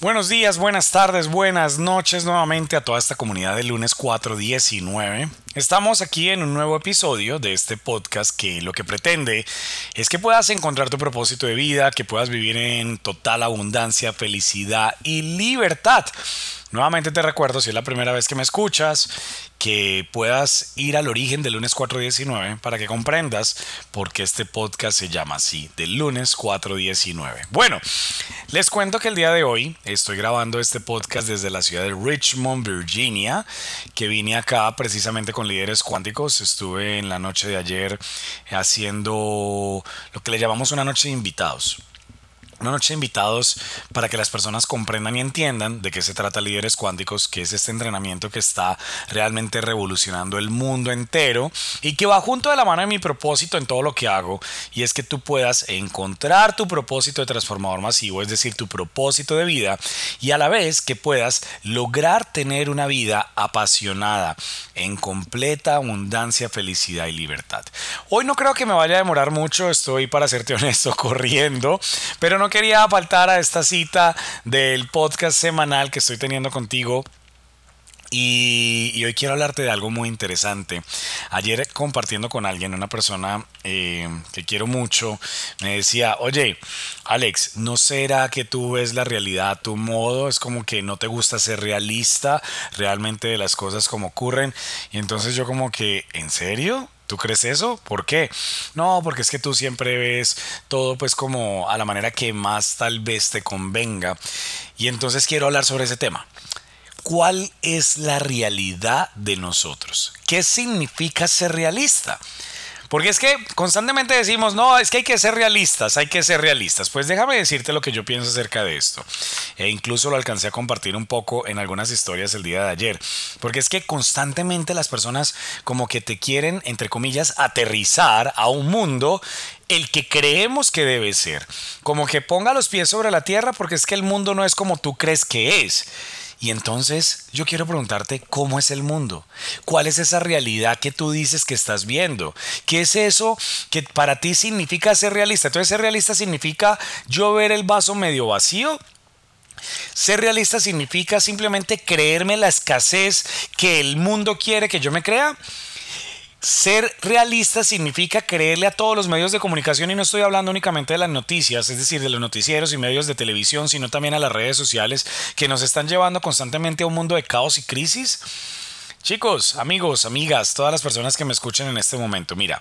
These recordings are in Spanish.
Buenos días, buenas tardes, buenas noches nuevamente a toda esta comunidad del lunes 419. Estamos aquí en un nuevo episodio de este podcast que lo que pretende es que puedas encontrar tu propósito de vida, que puedas vivir en total abundancia, felicidad y libertad. Nuevamente te recuerdo, si es la primera vez que me escuchas, que puedas ir al origen del lunes 419 para que comprendas por qué este podcast se llama así, del lunes 419. Bueno, les cuento que el día de hoy estoy grabando este podcast desde la ciudad de Richmond, Virginia, que vine acá precisamente con líderes cuánticos. Estuve en la noche de ayer haciendo lo que le llamamos una noche de invitados una noche de invitados para que las personas comprendan y entiendan de qué se trata Líderes Cuánticos, que es este entrenamiento que está realmente revolucionando el mundo entero y que va junto de la mano de mi propósito en todo lo que hago y es que tú puedas encontrar tu propósito de transformador masivo, es decir, tu propósito de vida y a la vez que puedas lograr tener una vida apasionada en completa abundancia, felicidad y libertad. Hoy no creo que me vaya a demorar mucho, estoy para serte honesto corriendo, pero no quería faltar a esta cita del podcast semanal que estoy teniendo contigo y, hoy quiero hablarte de algo muy interesante. Ayer compartiendo con alguien, una persona eh, que quiero mucho, me decía, oye, Alex, ¿no será que tú ves la realidad a tu modo? Es como que no te gusta ser realista realmente de las cosas como ocurren. Y entonces yo como que, ¿en serio? ¿Tú crees eso? ¿Por qué? No, porque es que tú siempre ves todo pues como a la manera que más tal vez te convenga. Y entonces quiero hablar sobre ese tema. ¿Cuál es la realidad de nosotros? ¿Qué significa ser realista? Porque es que constantemente decimos, no, es que hay que ser realistas, hay que ser realistas. Pues déjame decirte lo que yo pienso acerca de esto. E incluso lo alcancé a compartir un poco en algunas historias el día de ayer. Porque es que constantemente las personas como que te quieren, entre comillas, aterrizar a un mundo el que creemos que debe ser. Como que ponga los pies sobre la tierra porque es que el mundo no es como tú crees que es. Y entonces yo quiero preguntarte cómo es el mundo, cuál es esa realidad que tú dices que estás viendo, qué es eso que para ti significa ser realista. Entonces ser realista significa yo ver el vaso medio vacío ser realista significa simplemente creerme la escasez que el mundo quiere que yo me crea. Ser realista significa creerle a todos los medios de comunicación y no estoy hablando únicamente de las noticias, es decir, de los noticieros y medios de televisión, sino también a las redes sociales que nos están llevando constantemente a un mundo de caos y crisis. Chicos, amigos, amigas, todas las personas que me escuchen en este momento, mira,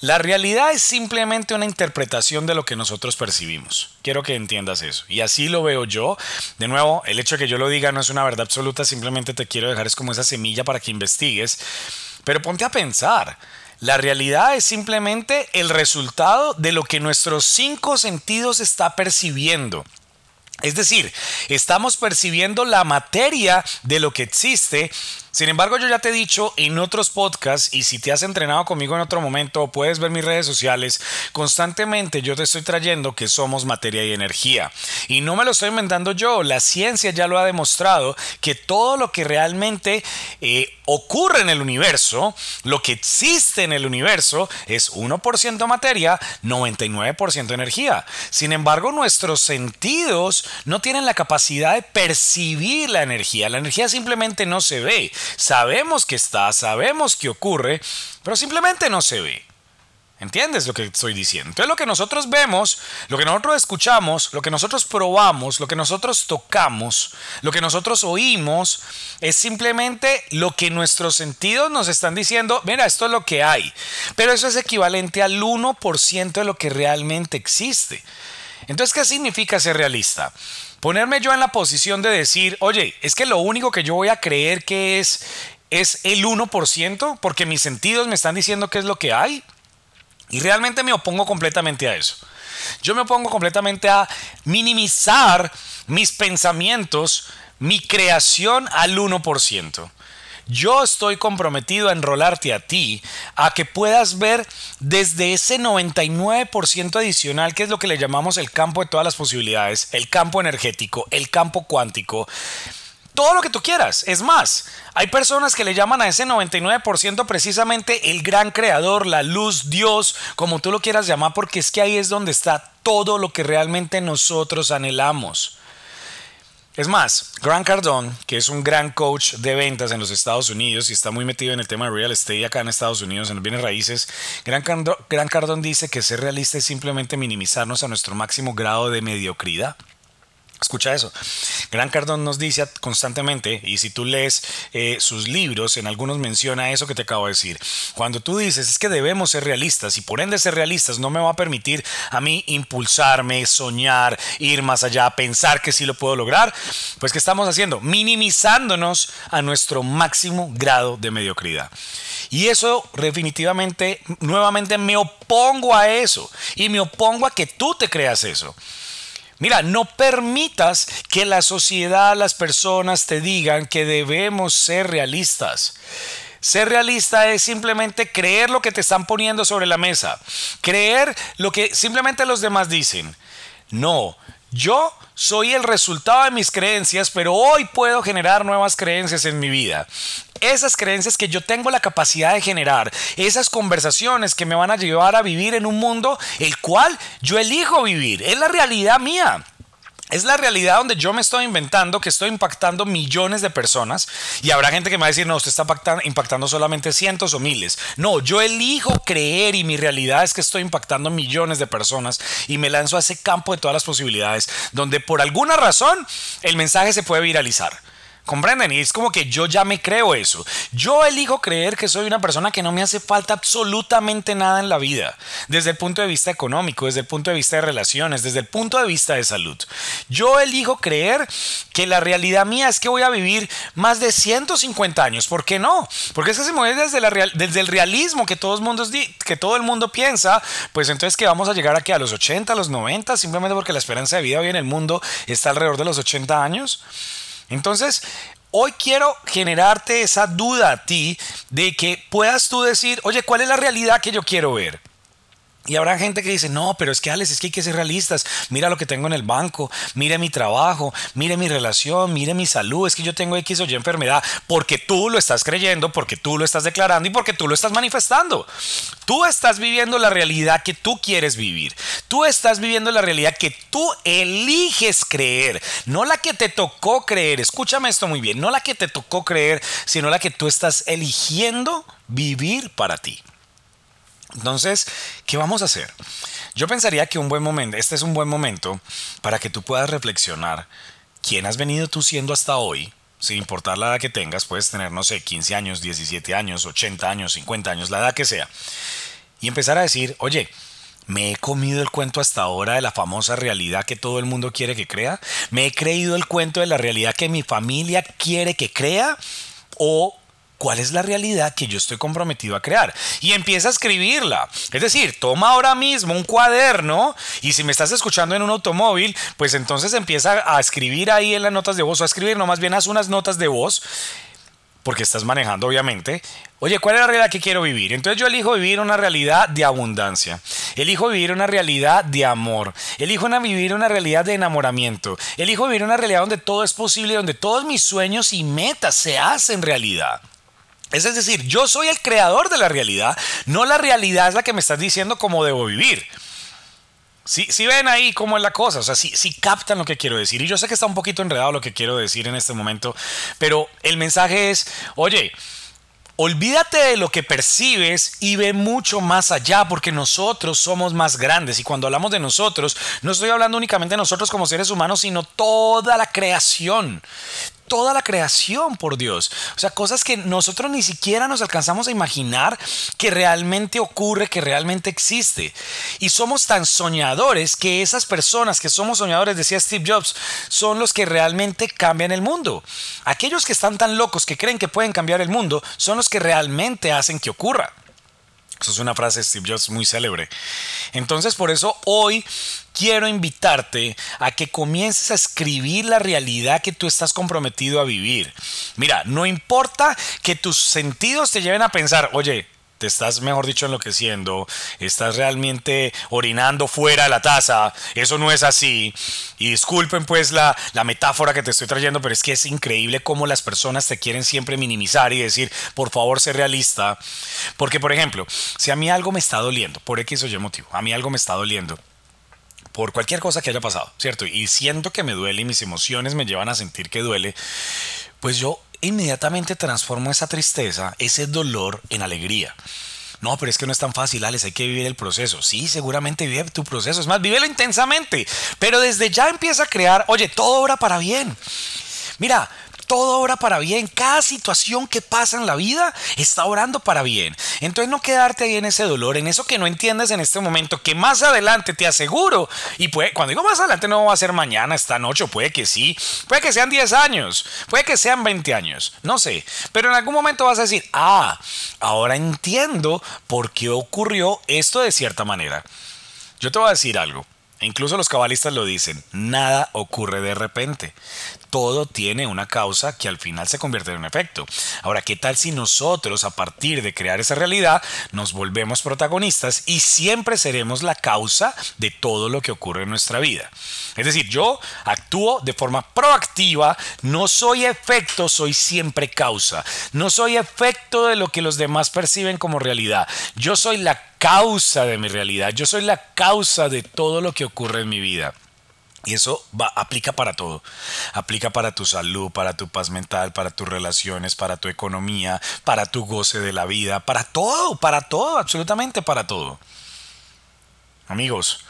la realidad es simplemente una interpretación de lo que nosotros percibimos. Quiero que entiendas eso. Y así lo veo yo. De nuevo, el hecho de que yo lo diga no es una verdad absoluta, simplemente te quiero dejar es como esa semilla para que investigues pero ponte a pensar. La realidad es simplemente el resultado de lo que nuestros cinco sentidos está percibiendo. Es decir, estamos percibiendo la materia de lo que existe sin embargo, yo ya te he dicho en otros podcasts y si te has entrenado conmigo en otro momento puedes ver mis redes sociales, constantemente yo te estoy trayendo que somos materia y energía. Y no me lo estoy inventando yo, la ciencia ya lo ha demostrado que todo lo que realmente eh, ocurre en el universo, lo que existe en el universo es 1% materia, 99% energía. Sin embargo, nuestros sentidos no tienen la capacidad de percibir la energía. La energía simplemente no se ve sabemos que está, sabemos que ocurre, pero simplemente no se ve. ¿Entiendes lo que estoy diciendo? Entonces lo que nosotros vemos, lo que nosotros escuchamos, lo que nosotros probamos, lo que nosotros tocamos, lo que nosotros oímos, es simplemente lo que nuestros sentidos nos están diciendo, mira, esto es lo que hay. Pero eso es equivalente al 1% de lo que realmente existe. Entonces, ¿qué significa ser realista? Ponerme yo en la posición de decir, oye, es que lo único que yo voy a creer que es es el 1% porque mis sentidos me están diciendo qué es lo que hay. Y realmente me opongo completamente a eso. Yo me opongo completamente a minimizar mis pensamientos mi creación al 1%. Yo estoy comprometido a enrolarte a ti, a que puedas ver desde ese 99% adicional, que es lo que le llamamos el campo de todas las posibilidades, el campo energético, el campo cuántico, todo lo que tú quieras. Es más, hay personas que le llaman a ese 99% precisamente el gran creador, la luz, Dios, como tú lo quieras llamar, porque es que ahí es donde está todo lo que realmente nosotros anhelamos. Es más, Grant Cardone, que es un gran coach de ventas en los Estados Unidos y está muy metido en el tema de real estate acá en Estados Unidos, en los bienes raíces, Grant Cardone dice que ser realista es simplemente minimizarnos a nuestro máximo grado de mediocridad. Escucha eso. Gran Cardón nos dice constantemente, y si tú lees eh, sus libros, en algunos menciona eso que te acabo de decir. Cuando tú dices es que debemos ser realistas y por ende ser realistas no me va a permitir a mí impulsarme, soñar, ir más allá, pensar que sí lo puedo lograr, pues ¿qué estamos haciendo? Minimizándonos a nuestro máximo grado de mediocridad. Y eso definitivamente, nuevamente me opongo a eso y me opongo a que tú te creas eso. Mira, no permitas que la sociedad, las personas te digan que debemos ser realistas. Ser realista es simplemente creer lo que te están poniendo sobre la mesa, creer lo que simplemente los demás dicen. No, yo soy el resultado de mis creencias, pero hoy puedo generar nuevas creencias en mi vida. Esas creencias que yo tengo la capacidad de generar, esas conversaciones que me van a llevar a vivir en un mundo el cual yo elijo vivir, es la realidad mía. Es la realidad donde yo me estoy inventando que estoy impactando millones de personas y habrá gente que me va a decir, no, usted está impactando, solamente cientos o miles. No, yo elijo creer y mi realidad es que estoy impactando millones de personas y me lanzo a ese campo de todas las posibilidades donde por alguna razón el mensaje se puede viralizar. ¿Comprenden? Y es como que yo ya me creo eso. Yo elijo creer que soy una persona que no me hace falta absolutamente nada en la vida, desde el punto de vista económico, desde el punto de vista de relaciones, desde el punto de vista de salud. Yo elijo creer que la realidad mía es que voy a vivir más de 150 años. ¿Por qué no? Porque es que se mueve desde, la desde el realismo que todo, el mundo, que todo el mundo piensa, pues entonces que vamos a llegar aquí a los 80, a los 90, simplemente porque la esperanza de vida hoy en el mundo está alrededor de los 80 años. Entonces, hoy quiero generarte esa duda a ti de que puedas tú decir, oye, ¿cuál es la realidad que yo quiero ver? Y habrá gente que dice, no, pero es que Alex, es que hay que ser realistas. Mira lo que tengo en el banco, mire mi trabajo, mire mi relación, mire mi salud, es que yo tengo X o Y enfermedad, porque tú lo estás creyendo, porque tú lo estás declarando y porque tú lo estás manifestando. Tú estás viviendo la realidad que tú quieres vivir. Tú estás viviendo la realidad que tú eliges creer, no la que te tocó creer. Escúchame esto muy bien, no la que te tocó creer, sino la que tú estás eligiendo vivir para ti. Entonces, ¿qué vamos a hacer? Yo pensaría que un buen momento, este es un buen momento para que tú puedas reflexionar quién has venido tú siendo hasta hoy, sin importar la edad que tengas, puedes tener, no sé, 15 años, 17 años, 80 años, 50 años, la edad que sea, y empezar a decir, oye, ¿Me he comido el cuento hasta ahora de la famosa realidad que todo el mundo quiere que crea? ¿Me he creído el cuento de la realidad que mi familia quiere que crea? ¿O cuál es la realidad que yo estoy comprometido a crear. Y empieza a escribirla. Es decir, toma ahora mismo un cuaderno y si me estás escuchando en un automóvil, pues entonces empieza a escribir ahí en las notas de voz o a escribir, no más bien haz unas notas de voz porque estás manejando obviamente. Oye, ¿cuál es la realidad que quiero vivir? Entonces yo elijo vivir una realidad de abundancia. Elijo vivir una realidad de amor. Elijo vivir una realidad de enamoramiento. Elijo vivir una realidad donde todo es posible, donde todos mis sueños y metas se hacen realidad. Es decir, yo soy el creador de la realidad, no la realidad es la que me estás diciendo cómo debo vivir. Si, si ven ahí cómo es la cosa, o sea, si, si captan lo que quiero decir. Y yo sé que está un poquito enredado lo que quiero decir en este momento, pero el mensaje es, oye, Olvídate de lo que percibes y ve mucho más allá porque nosotros somos más grandes. Y cuando hablamos de nosotros, no estoy hablando únicamente de nosotros como seres humanos, sino toda la creación toda la creación, por Dios. O sea, cosas que nosotros ni siquiera nos alcanzamos a imaginar que realmente ocurre, que realmente existe. Y somos tan soñadores que esas personas que somos soñadores, decía Steve Jobs, son los que realmente cambian el mundo. Aquellos que están tan locos que creen que pueden cambiar el mundo son los que realmente hacen que ocurra. Eso es una frase de Steve Jobs muy célebre. Entonces, por eso hoy quiero invitarte a que comiences a escribir la realidad que tú estás comprometido a vivir. Mira, no importa que tus sentidos te lleven a pensar, oye, te estás, mejor dicho, enloqueciendo, estás realmente orinando fuera de la taza, eso no es así. Y disculpen pues la, la, metáfora que te estoy trayendo, pero es que es increíble cómo las personas te quieren siempre minimizar y decir, por favor, sé realista. Porque, por ejemplo, si a mí algo me está doliendo, por X o Y motivo, a mí algo me está doliendo, por cualquier cosa que haya pasado, ¿cierto? Y siento que me duele y mis emociones me llevan a sentir que duele, pues yo inmediatamente transformo esa tristeza, ese dolor en alegría. No, pero es que no es tan fácil, Alex, hay que vivir el proceso. Sí, seguramente vive tu proceso. Es más, vívelo intensamente. Pero desde ya empieza a crear, oye, todo obra para bien. Mira, todo obra para bien. Cada situación que pasa en la vida está orando para bien. Entonces no quedarte ahí en ese dolor, en eso que no entiendes en este momento, que más adelante te aseguro, y puede, cuando digo más adelante no va a ser mañana, esta noche, puede que sí, puede que sean 10 años, puede que sean 20 años, no sé, pero en algún momento vas a decir, ah, ahora entiendo por qué ocurrió esto de cierta manera. Yo te voy a decir algo. Incluso los cabalistas lo dicen, nada ocurre de repente todo tiene una causa que al final se convierte en un efecto. Ahora, ¿qué tal si nosotros, a partir de crear esa realidad, nos volvemos protagonistas y siempre seremos la causa de todo lo que ocurre en nuestra vida? Es decir, yo actúo de forma proactiva, no soy efecto, soy siempre causa. No soy efecto de lo que los demás perciben como realidad. Yo soy la causa de mi realidad. Yo soy la causa de todo lo que ocurre en mi vida. Y eso va, aplica para todo. Aplica para tu salud, para tu paz mental, para tus relaciones, para tu economía, para tu goce de la vida, para todo, para todo, absolutamente para todo. Amigos,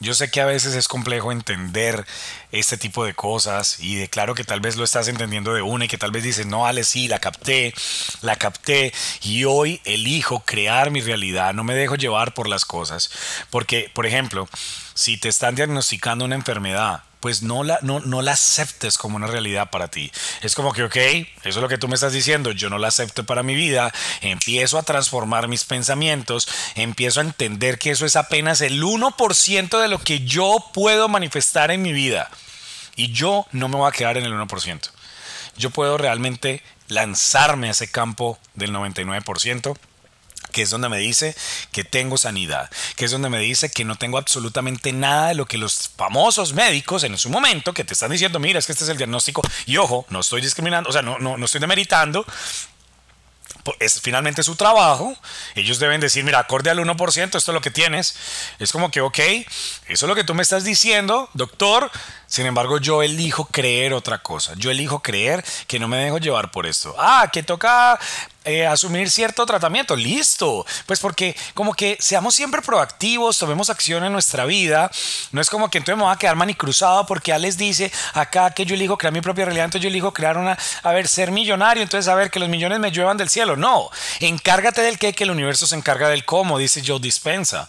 yo sé que a veces es complejo entender este tipo de cosas y de claro que tal vez lo estás entendiendo de una y que tal vez dices, no, Ale, sí, la capté, la capté y hoy elijo crear mi realidad, no me dejo llevar por las cosas. Porque, por ejemplo, si te están diagnosticando una enfermedad, pues no la, no, no la aceptes como una realidad para ti. Es como que, ok, eso es lo que tú me estás diciendo, yo no la acepto para mi vida, empiezo a transformar mis pensamientos, empiezo a entender que eso es apenas el 1% de lo que yo puedo manifestar en mi vida. Y yo no me voy a quedar en el 1%. Yo puedo realmente lanzarme a ese campo del 99% que es donde me dice que tengo sanidad, que es donde me dice que no tengo absolutamente nada de lo que los famosos médicos en su momento que te están diciendo, mira, es que este es el diagnóstico, y ojo, no estoy discriminando, o sea, no, no, no estoy demeritando, es finalmente su trabajo. Ellos deben decir, mira, acorde al 1%, esto es lo que tienes. Es como que, ok, eso es lo que tú me estás diciendo, doctor. Sin embargo, yo elijo creer otra cosa. Yo elijo creer que no me dejo llevar por esto. Ah, que toca eh, asumir cierto tratamiento. Listo. Pues porque como que seamos siempre proactivos, tomemos acción en nuestra vida. No es como que entonces me voy a quedar manicruzado porque ya les dice acá que yo elijo crear mi propia realidad, entonces yo elijo crear una, a ver, ser millonario, entonces a ver, que los millones me lluevan del cielo. No, encárgate del qué, que el universo se encarga del cómo, dice Joe Dispensa.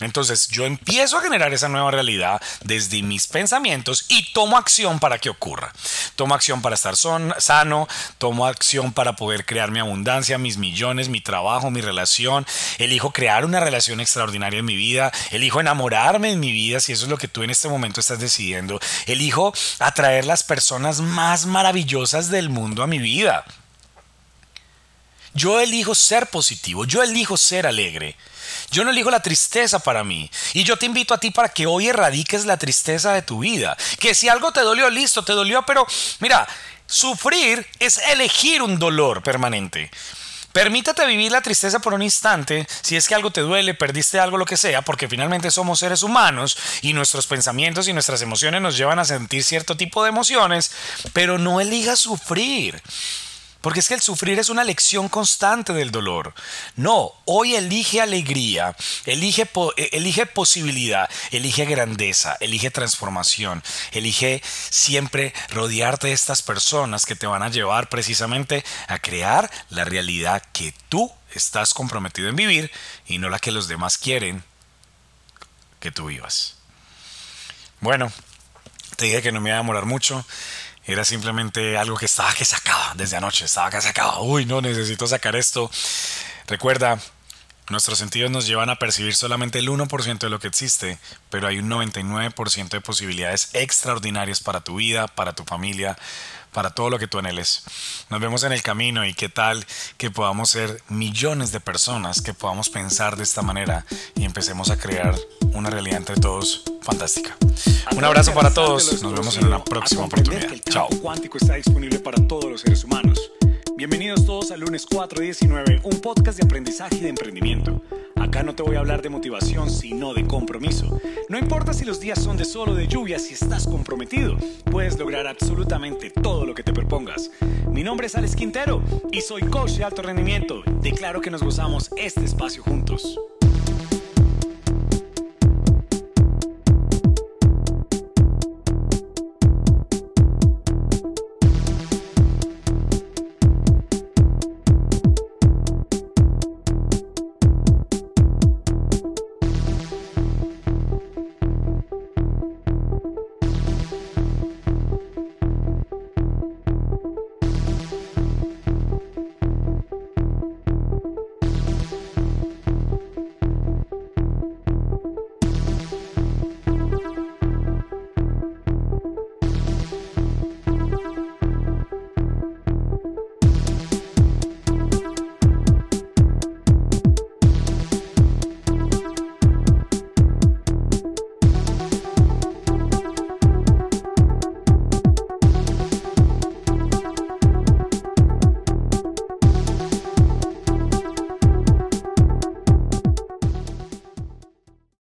Entonces yo empiezo a generar esa nueva realidad desde mis pensamientos y tomo acción para que ocurra. Tomo acción para estar son, sano, tomo acción para poder crear mi abundancia mis millones, mi trabajo, mi relación. Elijo crear una relación extraordinaria en mi vida. Elijo enamorarme en mi vida si eso es lo que tú en este momento estás decidiendo. Elijo atraer las personas más maravillosas del mundo a mi vida. Yo elijo ser positivo, yo elijo ser alegre. Yo no elijo la tristeza para mí. Y yo te invito a ti para que hoy erradiques la tristeza de tu vida. Que si algo te dolió, listo, te dolió, pero mira, Sufrir es elegir un dolor permanente. Permítate vivir la tristeza por un instante, si es que algo te duele, perdiste algo, lo que sea, porque finalmente somos seres humanos y nuestros pensamientos y nuestras emociones nos llevan a sentir cierto tipo de emociones, pero no elijas sufrir. Porque es que el sufrir es una lección constante del dolor. No, hoy elige alegría, elige, eh, elige posibilidad, elige grandeza, elige transformación, elige siempre rodearte de estas personas que te van a llevar precisamente a crear la realidad que tú estás comprometido en vivir y no la que los demás quieren que tú vivas. Bueno, te dije que no me iba a demorar mucho. Era simplemente algo que estaba que sacaba desde anoche, estaba que sacaba. Uy, no necesito sacar esto. Recuerda, Nuestros sentidos nos llevan a percibir solamente el 1% de lo que existe, pero hay un 99% de posibilidades extraordinarias para tu vida, para tu familia, para todo lo que tú anheles. Nos vemos en el camino y qué tal que podamos ser millones de personas que podamos pensar de esta manera y empecemos a crear una realidad entre todos fantástica. Un abrazo para todos, nos vemos en una próxima oportunidad. Chao. cuántico está disponible para todos los seres humanos. Bienvenidos todos al lunes 419, un podcast de aprendizaje y de emprendimiento. Acá no te voy a hablar de motivación, sino de compromiso. No importa si los días son de sol o de lluvia, si estás comprometido, puedes lograr absolutamente todo lo que te propongas. Mi nombre es Alex Quintero y soy coach de alto rendimiento. Declaro que nos gozamos este espacio juntos.